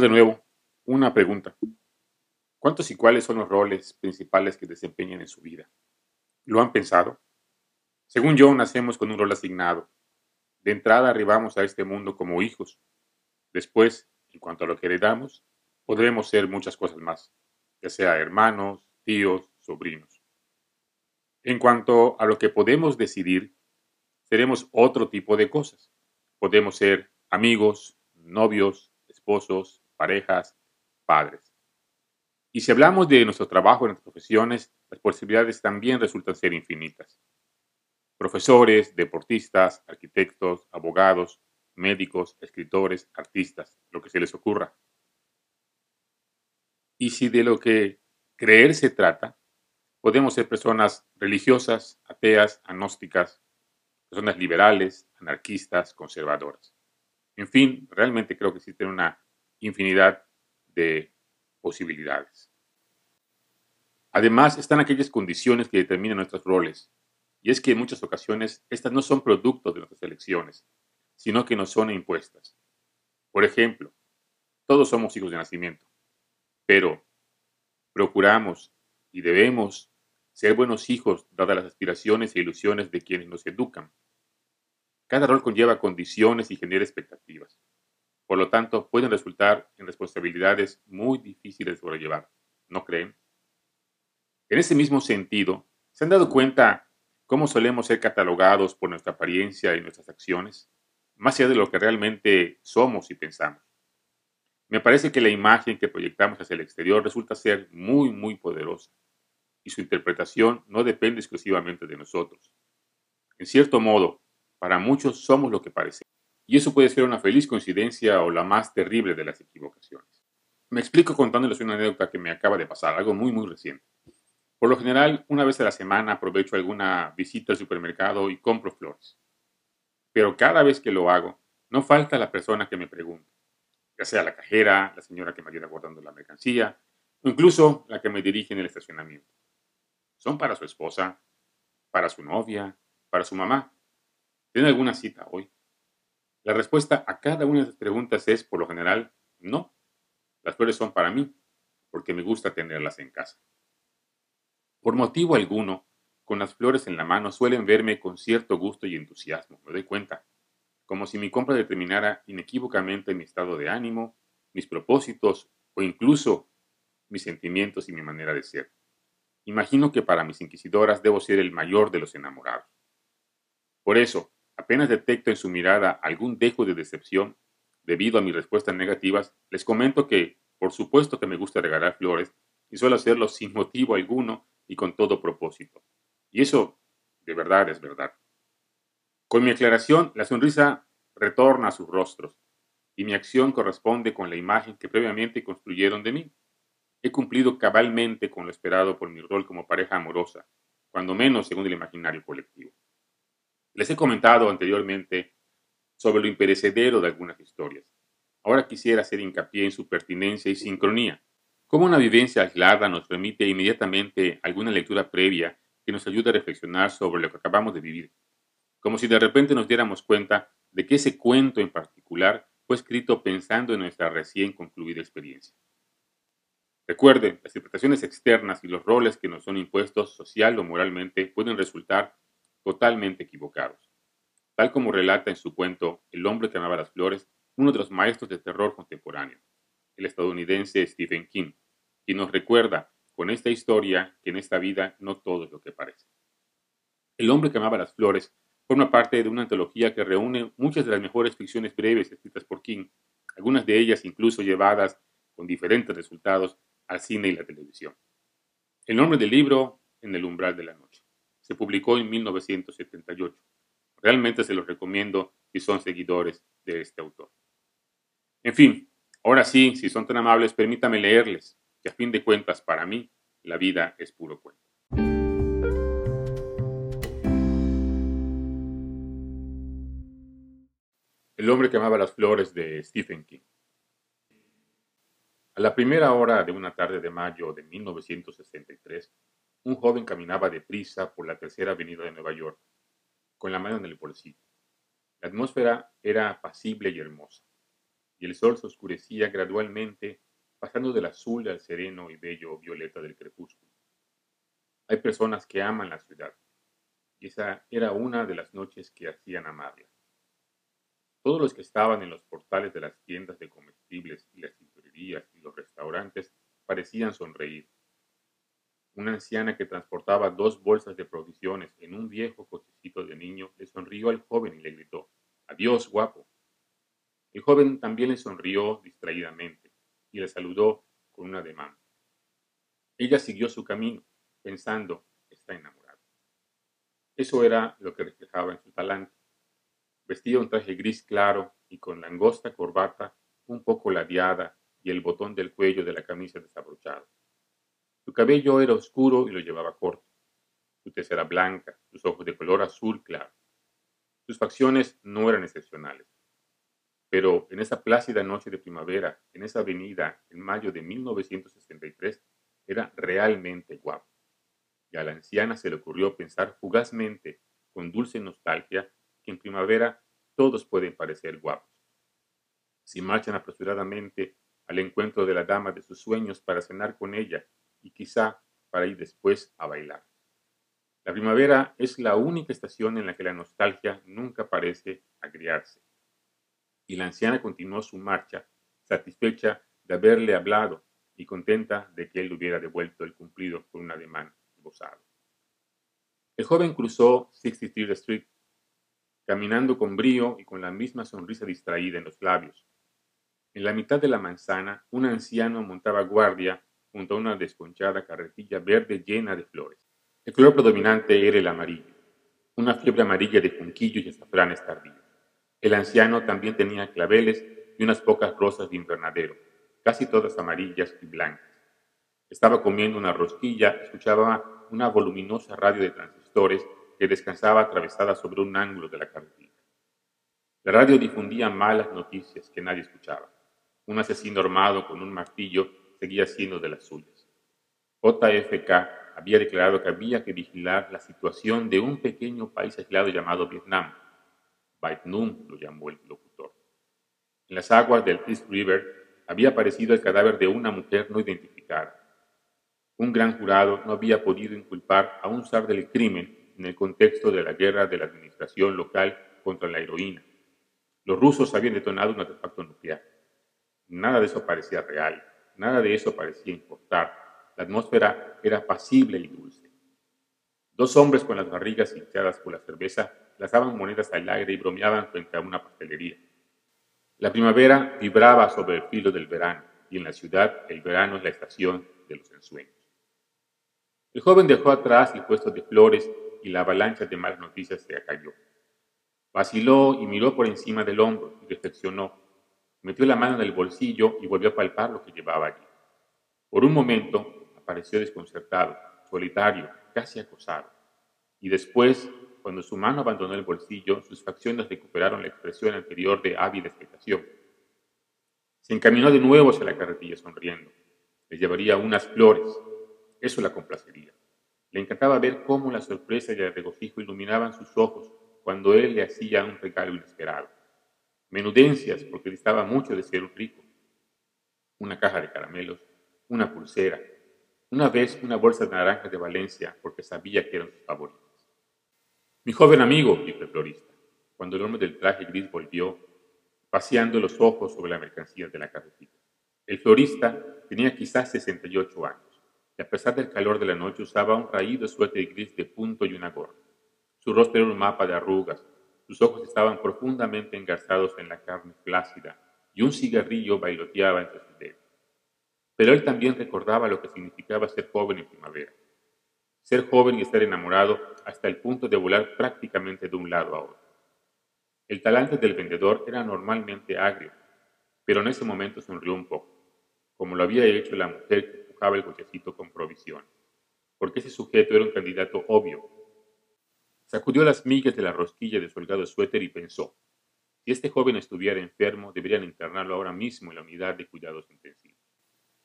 De nuevo. Una pregunta. ¿Cuántos y cuáles son los roles principales que desempeñan en su vida? ¿Lo han pensado? Según yo, nacemos con un rol asignado. De entrada arribamos a este mundo como hijos. Después, en cuanto a lo que heredamos, podremos ser muchas cosas más, ya sea hermanos, tíos, sobrinos. En cuanto a lo que podemos decidir, seremos otro tipo de cosas. Podemos ser amigos, novios, esposos, parejas, padres. Y si hablamos de nuestro trabajo en las profesiones, las posibilidades también resultan ser infinitas. Profesores, deportistas, arquitectos, abogados, médicos, escritores, artistas, lo que se les ocurra. Y si de lo que creer se trata, podemos ser personas religiosas, ateas, agnósticas, personas liberales, anarquistas, conservadoras. En fin, realmente creo que existen una infinidad de posibilidades. Además, están aquellas condiciones que determinan nuestros roles, y es que en muchas ocasiones estas no son producto de nuestras elecciones, sino que nos son impuestas. Por ejemplo, todos somos hijos de nacimiento, pero procuramos y debemos ser buenos hijos, dadas las aspiraciones e ilusiones de quienes nos educan. Cada rol conlleva condiciones y genera expectativas. Por lo tanto, pueden resultar en responsabilidades muy difíciles de sobrellevar. ¿No creen? En ese mismo sentido, ¿se han dado cuenta cómo solemos ser catalogados por nuestra apariencia y nuestras acciones, más allá de lo que realmente somos y pensamos? Me parece que la imagen que proyectamos hacia el exterior resulta ser muy, muy poderosa y su interpretación no depende exclusivamente de nosotros. En cierto modo, para muchos somos lo que parecemos, y eso puede ser una feliz coincidencia o la más terrible de las equivocaciones. Me explico contándoles una anécdota que me acaba de pasar, algo muy muy reciente. Por lo general, una vez a la semana aprovecho alguna visita al supermercado y compro flores. Pero cada vez que lo hago, no falta la persona que me pregunta, ya sea la cajera, la señora que me ayuda guardando la mercancía, o incluso la que me dirige en el estacionamiento son para su esposa, para su novia, para su mamá. ¿Tiene alguna cita hoy? La respuesta a cada una de esas preguntas es, por lo general, no. Las flores son para mí, porque me gusta tenerlas en casa. Por motivo alguno, con las flores en la mano suelen verme con cierto gusto y entusiasmo, me doy cuenta, como si mi compra determinara inequívocamente mi estado de ánimo, mis propósitos o incluso mis sentimientos y mi manera de ser. Imagino que para mis inquisidoras debo ser el mayor de los enamorados. Por eso, apenas detecto en su mirada algún dejo de decepción debido a mis respuestas negativas, les comento que, por supuesto que me gusta regalar flores y suelo hacerlo sin motivo alguno y con todo propósito. Y eso, de verdad, es verdad. Con mi aclaración, la sonrisa retorna a sus rostros y mi acción corresponde con la imagen que previamente construyeron de mí. He cumplido cabalmente con lo esperado por mi rol como pareja amorosa, cuando menos según el imaginario colectivo. Les he comentado anteriormente sobre lo imperecedero de algunas historias. Ahora quisiera hacer hincapié en su pertinencia y sincronía. Como una vivencia aislada nos remite inmediatamente alguna lectura previa que nos ayude a reflexionar sobre lo que acabamos de vivir. Como si de repente nos diéramos cuenta de que ese cuento en particular fue escrito pensando en nuestra recién concluida experiencia. Recuerden, las interpretaciones externas y los roles que nos son impuestos social o moralmente pueden resultar totalmente equivocados. Tal como relata en su cuento El hombre que amaba las flores, uno de los maestros de terror contemporáneo, el estadounidense Stephen King, quien nos recuerda con esta historia que en esta vida no todo es lo que parece. El hombre que amaba las flores forma parte de una antología que reúne muchas de las mejores ficciones breves escritas por King, algunas de ellas incluso llevadas con diferentes resultados al cine y la televisión. El nombre del libro, En el umbral de la noche. Se publicó en 1978. Realmente se los recomiendo si son seguidores de este autor. En fin, ahora sí, si son tan amables, permítame leerles, que a fin de cuentas, para mí, la vida es puro cuento. El hombre que amaba las flores de Stephen King. A la primera hora de una tarde de mayo de 1963, un joven caminaba deprisa por la tercera avenida de Nueva York, con la mano en el bolsillo. La atmósfera era apacible y hermosa. y el sol se oscurecía gradualmente, pasando del azul al sereno y bello violeta del crepúsculo. Hay personas que aman la ciudad, y esa era una de las noches que hacían amarla. Todos los que estaban en los portales de las tiendas de comestibles y las tintorerías y los restaurantes parecían sonreír. Una anciana que transportaba dos bolsas de provisiones en un viejo cochecito de niño le sonrió al joven y le gritó, Adiós, guapo. El joven también le sonrió distraídamente y le saludó con un ademán. Ella siguió su camino, pensando, está enamorada. Eso era lo que reflejaba en su talante. Vestía un traje gris claro y con la angosta corbata un poco ladeada y el botón del cuello de la camisa desabrochado. Su cabello era oscuro y lo llevaba corto. Su tez era blanca, sus ojos de color azul claro. Sus facciones no eran excepcionales. Pero en esa plácida noche de primavera, en esa avenida, en mayo de 1963, era realmente guapo. Y a la anciana se le ocurrió pensar fugazmente, con dulce nostalgia, que en primavera todos pueden parecer guapos. Si marchan apresuradamente al encuentro de la dama de sus sueños para cenar con ella y quizá para ir después a bailar. La primavera es la única estación en la que la nostalgia nunca parece agriarse. Y la anciana continuó su marcha, satisfecha de haberle hablado y contenta de que él le hubiera devuelto el cumplido con un ademán gozado. El joven cruzó 63 Street, caminando con brío y con la misma sonrisa distraída en los labios. En la mitad de la manzana, un anciano montaba guardia junto a una desconchada carretilla verde llena de flores. El color predominante era el amarillo, una fiebre amarilla de junquillos y azafranes tardíos. El anciano también tenía claveles y unas pocas rosas de invernadero, casi todas amarillas y blancas. Estaba comiendo una rosquilla, escuchaba una voluminosa radio de transistores que descansaba atravesada sobre un ángulo de la carretilla. La radio difundía malas noticias que nadie escuchaba. Un asesino armado con un martillo seguía siendo de las suyas. JFK había declarado que había que vigilar la situación de un pequeño país aislado llamado Vietnam. Vietnam lo llamó el locutor. En las aguas del East River había aparecido el cadáver de una mujer no identificada. Un gran jurado no había podido inculpar a un zar del crimen en el contexto de la guerra de la administración local contra la heroína. Los rusos habían detonado un artefacto nuclear. Nada de eso parecía real, nada de eso parecía importar. La atmósfera era pasible y dulce. Dos hombres con las barrigas hinchadas por la cerveza lanzaban monedas al aire y bromeaban frente a una pastelería. La primavera vibraba sobre el filo del verano y en la ciudad el verano es la estación de los ensueños. El joven dejó atrás el puesto de flores y la avalancha de malas noticias se acalló. Vaciló y miró por encima del hombro y reflexionó Metió la mano en el bolsillo y volvió a palpar lo que llevaba allí. Por un momento apareció desconcertado, solitario, casi acosado. Y después, cuando su mano abandonó el bolsillo, sus facciones recuperaron la expresión anterior de ávida expectación. Se encaminó de nuevo hacia la carretilla sonriendo. Le llevaría unas flores. Eso la complacería. Le encantaba ver cómo la sorpresa y el regocijo iluminaban sus ojos cuando él le hacía un regalo inesperado menudencias porque distaba mucho de ser un rico, una caja de caramelos, una pulsera, una vez una bolsa de naranjas de Valencia porque sabía que eran sus favoritas. Mi joven amigo, dijo el florista, cuando el hombre del traje gris volvió, paseando los ojos sobre la mercancía de la carretilla. El florista tenía quizás 68 años y a pesar del calor de la noche usaba un raído suéter gris de punto y una gorra. Su rostro era un mapa de arrugas, sus ojos estaban profundamente engarzados en la carne flácida y un cigarrillo bailoteaba entre sus dedos. Pero él también recordaba lo que significaba ser joven en primavera. Ser joven y estar enamorado hasta el punto de volar prácticamente de un lado a otro. El talante del vendedor era normalmente agrio, pero en ese momento sonrió un poco, como lo había hecho la mujer que empujaba el cochecito con provisión, porque ese sujeto era un candidato obvio Sacudió las migas de la rosquilla de su holgado suéter y pensó, si este joven estuviera enfermo, deberían internarlo ahora mismo en la unidad de cuidados intensivos.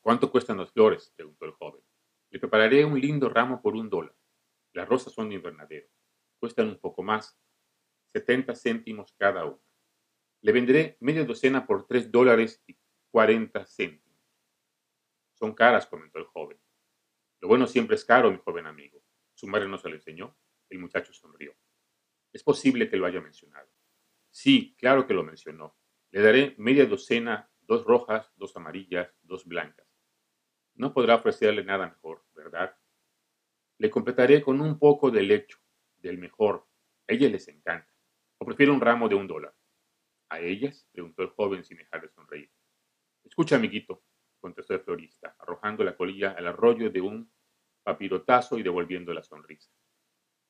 ¿Cuánto cuestan las flores? preguntó el joven. Le prepararé un lindo ramo por un dólar. Las rosas son de invernadero. Cuestan un poco más, setenta céntimos cada una. Le venderé media docena por tres dólares y cuarenta céntimos. Son caras, comentó el joven. Lo bueno siempre es caro, mi joven amigo. Su madre no se lo enseñó. El muchacho sonrió. Es posible que lo haya mencionado. Sí, claro que lo mencionó. Le daré media docena, dos rojas, dos amarillas, dos blancas. No podrá ofrecerle nada mejor, ¿verdad? Le completaré con un poco de lecho, del mejor. A ellas les encanta. ¿O prefiere un ramo de un dólar? ¿A ellas? preguntó el joven sin dejar de sonreír. Escucha, amiguito, contestó el florista, arrojando la colilla al arroyo de un papirotazo y devolviendo la sonrisa.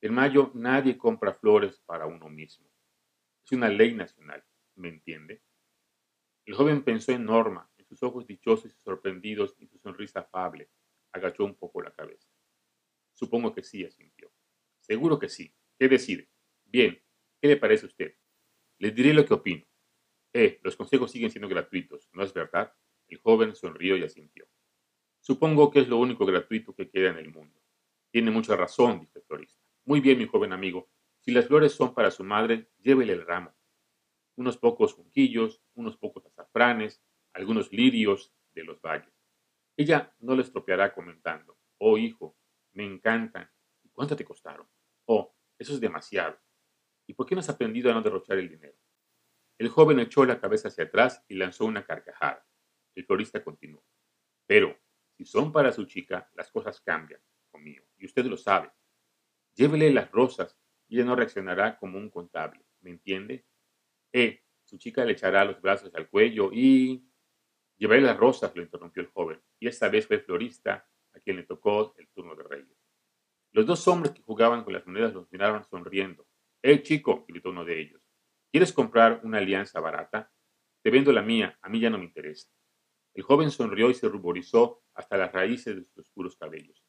En mayo nadie compra flores para uno mismo. Es una ley nacional, ¿me entiende? El joven pensó en Norma, en sus ojos dichosos y sorprendidos y su sonrisa afable. Agachó un poco la cabeza. Supongo que sí, asintió. Seguro que sí. ¿Qué decide? Bien, ¿qué le parece a usted? Les diré lo que opino. Eh, los consejos siguen siendo gratuitos, ¿no es verdad? El joven sonrió y asintió. Supongo que es lo único gratuito que queda en el mundo. Tiene mucha razón, dijo el florista. Muy bien, mi joven amigo. Si las flores son para su madre, llévele el ramo. Unos pocos junquillos, unos pocos azafranes, algunos lirios de los valles. Ella no le estropeará comentando, oh hijo, me encantan. ¿Y cuánto te costaron? Oh, eso es demasiado. ¿Y por qué no has aprendido a no derrochar el dinero? El joven echó la cabeza hacia atrás y lanzó una carcajada. El florista continuó. Pero, si son para su chica, las cosas cambian, hijo mío, y usted lo sabe. Llévele las rosas y ella no reaccionará como un contable, ¿me entiende? Eh, su chica le echará los brazos al cuello y... Llevaré las rosas, lo interrumpió el joven, y esta vez fue el florista a quien le tocó el turno de reyes. Los dos hombres que jugaban con las monedas los miraron sonriendo. ¡Eh, chico! gritó uno de ellos. ¿Quieres comprar una alianza barata? Te vendo la mía, a mí ya no me interesa. El joven sonrió y se ruborizó hasta las raíces de sus oscuros cabellos.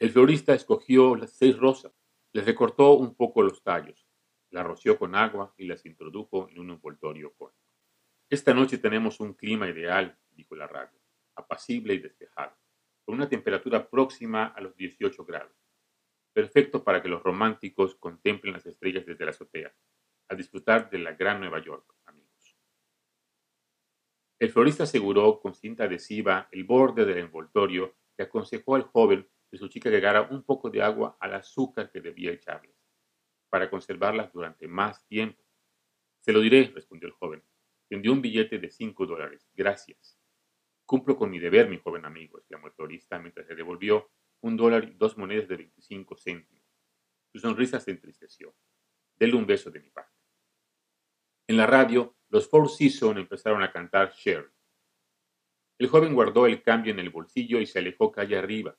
El florista escogió las seis rosas, les recortó un poco los tallos, las roció con agua y las introdujo en un envoltorio cónico. Esta noche tenemos un clima ideal, dijo la radio, apacible y despejado, con una temperatura próxima a los 18 grados. Perfecto para que los románticos contemplen las estrellas desde la azotea, a disfrutar de la gran Nueva York, amigos. El florista aseguró con cinta adhesiva el borde del envoltorio y aconsejó al joven que su chica agregara un poco de agua al azúcar que debía echarles, para conservarlas durante más tiempo. Se lo diré, respondió el joven. Tendió un billete de cinco dólares. Gracias. Cumplo con mi deber, mi joven amigo, exclamó el florista mientras le devolvió un dólar y dos monedas de veinticinco céntimos. Su sonrisa se entristeció. Dele un beso de mi parte. En la radio, los Four Seasons empezaron a cantar Sherry. El joven guardó el cambio en el bolsillo y se alejó calle arriba,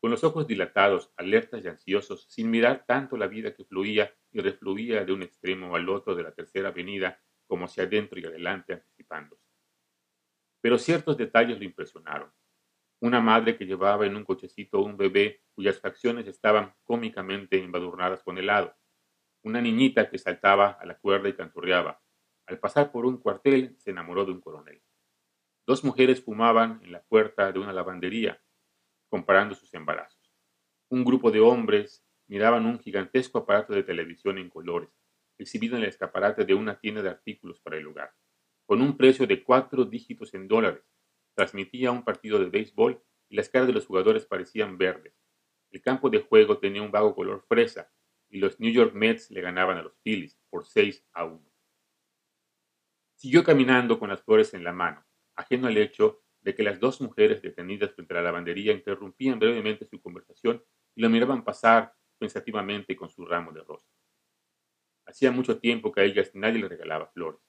con los ojos dilatados, alertas y ansiosos, sin mirar tanto la vida que fluía y refluía de un extremo al otro de la tercera avenida como hacia adentro y adelante anticipándose. Pero ciertos detalles lo impresionaron. Una madre que llevaba en un cochecito un bebé cuyas facciones estaban cómicamente embadurnadas con helado. Una niñita que saltaba a la cuerda y canturreaba. Al pasar por un cuartel se enamoró de un coronel. Dos mujeres fumaban en la puerta de una lavandería comparando sus embarazos. Un grupo de hombres miraban un gigantesco aparato de televisión en colores, exhibido en el escaparate de una tienda de artículos para el lugar, con un precio de cuatro dígitos en dólares. Transmitía un partido de béisbol y las caras de los jugadores parecían verdes. El campo de juego tenía un vago color fresa y los New York Mets le ganaban a los Phillies por 6 a 1. Siguió caminando con las flores en la mano, ajeno al hecho de que las dos mujeres detenidas frente a la lavandería interrumpían brevemente su conversación y lo miraban pasar pensativamente con su ramo de rosas. Hacía mucho tiempo que a ellas nadie le regalaba flores.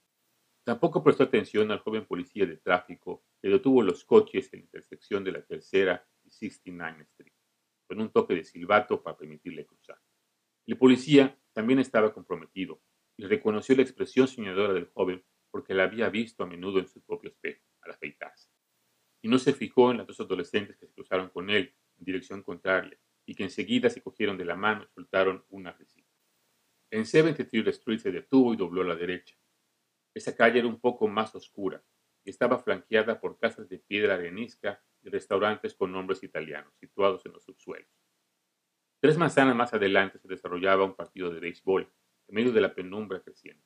Tampoco prestó atención al joven policía de tráfico que detuvo los coches en la intersección de la Tercera y 69 Street, con un toque de silbato para permitirle cruzar. El policía también estaba comprometido y reconoció la expresión soñadora del joven porque la había visto a menudo en su propio espejo, al afeitarse y no se fijó en las dos adolescentes que se cruzaron con él en dirección contraria y que enseguida se cogieron de la mano y soltaron una risita. En 73 Street se detuvo y dobló a la derecha. Esa calle era un poco más oscura y estaba flanqueada por casas de piedra arenisca y restaurantes con nombres italianos situados en los subsuelos. Tres manzanas más adelante se desarrollaba un partido de béisbol en medio de la penumbra creciente.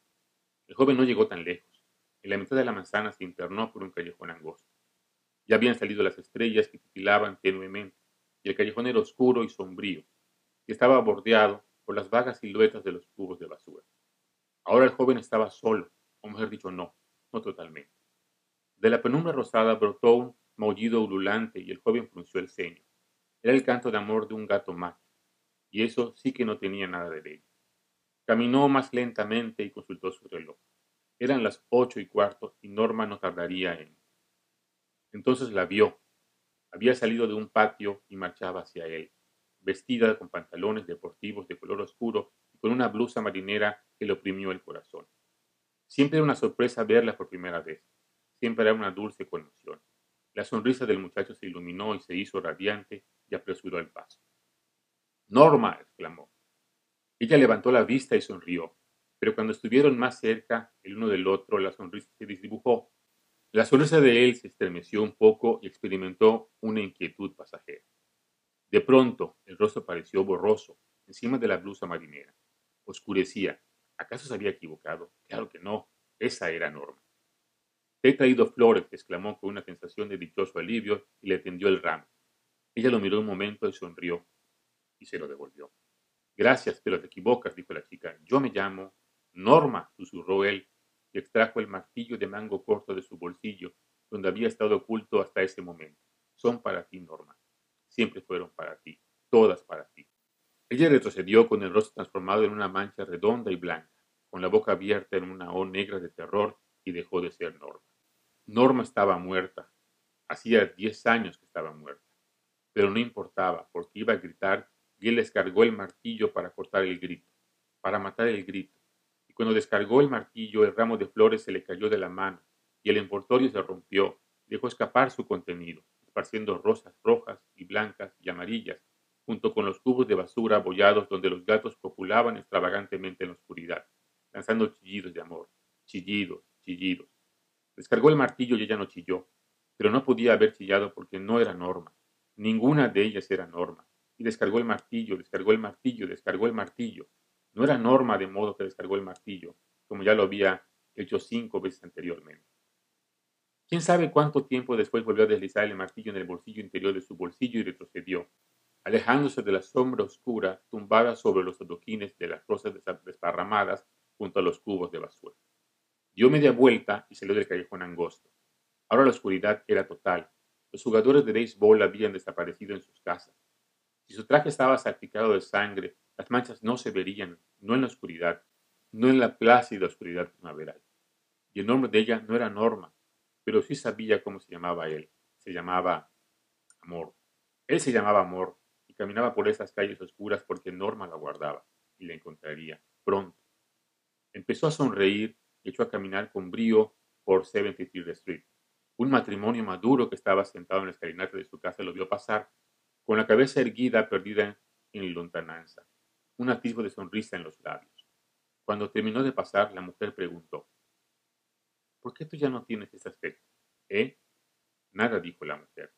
El joven no llegó tan lejos. En la mitad de la manzana se internó por un callejón angosto. Ya habían salido las estrellas que titilaban tenuemente, y el callejón era oscuro y sombrío, y estaba bordeado por las vagas siluetas de los cubos de basura. Ahora el joven estaba solo, o mejor dicho, no, no totalmente. De la penumbra rosada brotó un maullido ululante y el joven frunció el ceño. Era el canto de amor de un gato macho, y eso sí que no tenía nada de bello. Caminó más lentamente y consultó su reloj. Eran las ocho y cuarto y Norma no tardaría en. Entonces la vio. Había salido de un patio y marchaba hacia él, vestida con pantalones deportivos de color oscuro y con una blusa marinera que le oprimió el corazón. Siempre era una sorpresa verla por primera vez. Siempre era una dulce conmoción. La sonrisa del muchacho se iluminó y se hizo radiante y apresuró el paso. Norma, exclamó. Ella levantó la vista y sonrió, pero cuando estuvieron más cerca el uno del otro, la sonrisa se disdibujó. La sonrisa de él se estremeció un poco y experimentó una inquietud pasajera. De pronto, el rostro pareció borroso, encima de la blusa marinera. Oscurecía. ¿Acaso se había equivocado? Claro que no. Esa era Norma. Te he traído flores, exclamó con una sensación de dichoso alivio y le tendió el ramo. Ella lo miró un momento y sonrió, y se lo devolvió. Gracias, pero te equivocas, dijo la chica. Yo me llamo Norma, susurró él, y extrajo el martillo de mango corto de su bolsillo, donde había estado oculto hasta ese momento. Son para ti, Norma. Siempre fueron para ti, todas para ti. Ella retrocedió con el rostro transformado en una mancha redonda y blanca, con la boca abierta en una O negra de terror, y dejó de ser Norma. Norma estaba muerta. Hacía diez años que estaba muerta. Pero no importaba, porque iba a gritar y él descargó el martillo para cortar el grito, para matar el grito. Y cuando descargó el martillo, el ramo de flores se le cayó de la mano y el envoltorio se rompió, dejó escapar su contenido, esparciendo rosas rojas y blancas y amarillas, junto con los cubos de basura abollados donde los gatos copulaban extravagantemente en la oscuridad, lanzando chillidos de amor, chillidos, chillidos. Descargó el martillo y ella no chilló, pero no podía haber chillado porque no era Norma. Ninguna de ellas era Norma. Y descargó el martillo, descargó el martillo, descargó el martillo. No era Norma de modo que descargó el martillo, como ya lo había hecho cinco veces anteriormente. Quién sabe cuánto tiempo después volvió a deslizar el martillo en el bolsillo interior de su bolsillo y retrocedió, alejándose de la sombra oscura tumbada sobre los adoquines de las rosas desparramadas junto a los cubos de basura. Dio media vuelta y salió del callejón angosto. Ahora la oscuridad era total. Los jugadores de béisbol habían desaparecido en sus casas. Si su traje estaba salpicado de sangre, las manchas no se verían, no en la oscuridad, no en la plácida oscuridad primaveral. Y el nombre de ella no era Norma, pero sí sabía cómo se llamaba él. Se llamaba Amor. Él se llamaba Amor y caminaba por esas calles oscuras porque Norma la guardaba y la encontraría pronto. Empezó a sonreír echó a caminar con brío por 73 Street. Un matrimonio maduro que estaba sentado en la escalinata de su casa lo vio pasar, con la cabeza erguida, perdida en lontananza, un atisbo de sonrisa en los labios. Cuando terminó de pasar, la mujer preguntó, ¿Por qué tú ya no tienes ese aspecto? ¿Eh? Nada, dijo la mujer.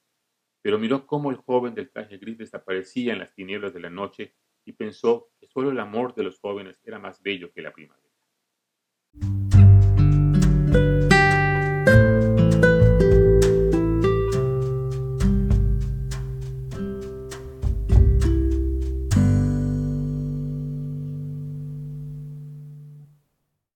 Pero miró cómo el joven del traje gris desaparecía en las tinieblas de la noche y pensó que solo el amor de los jóvenes era más bello que la primavera.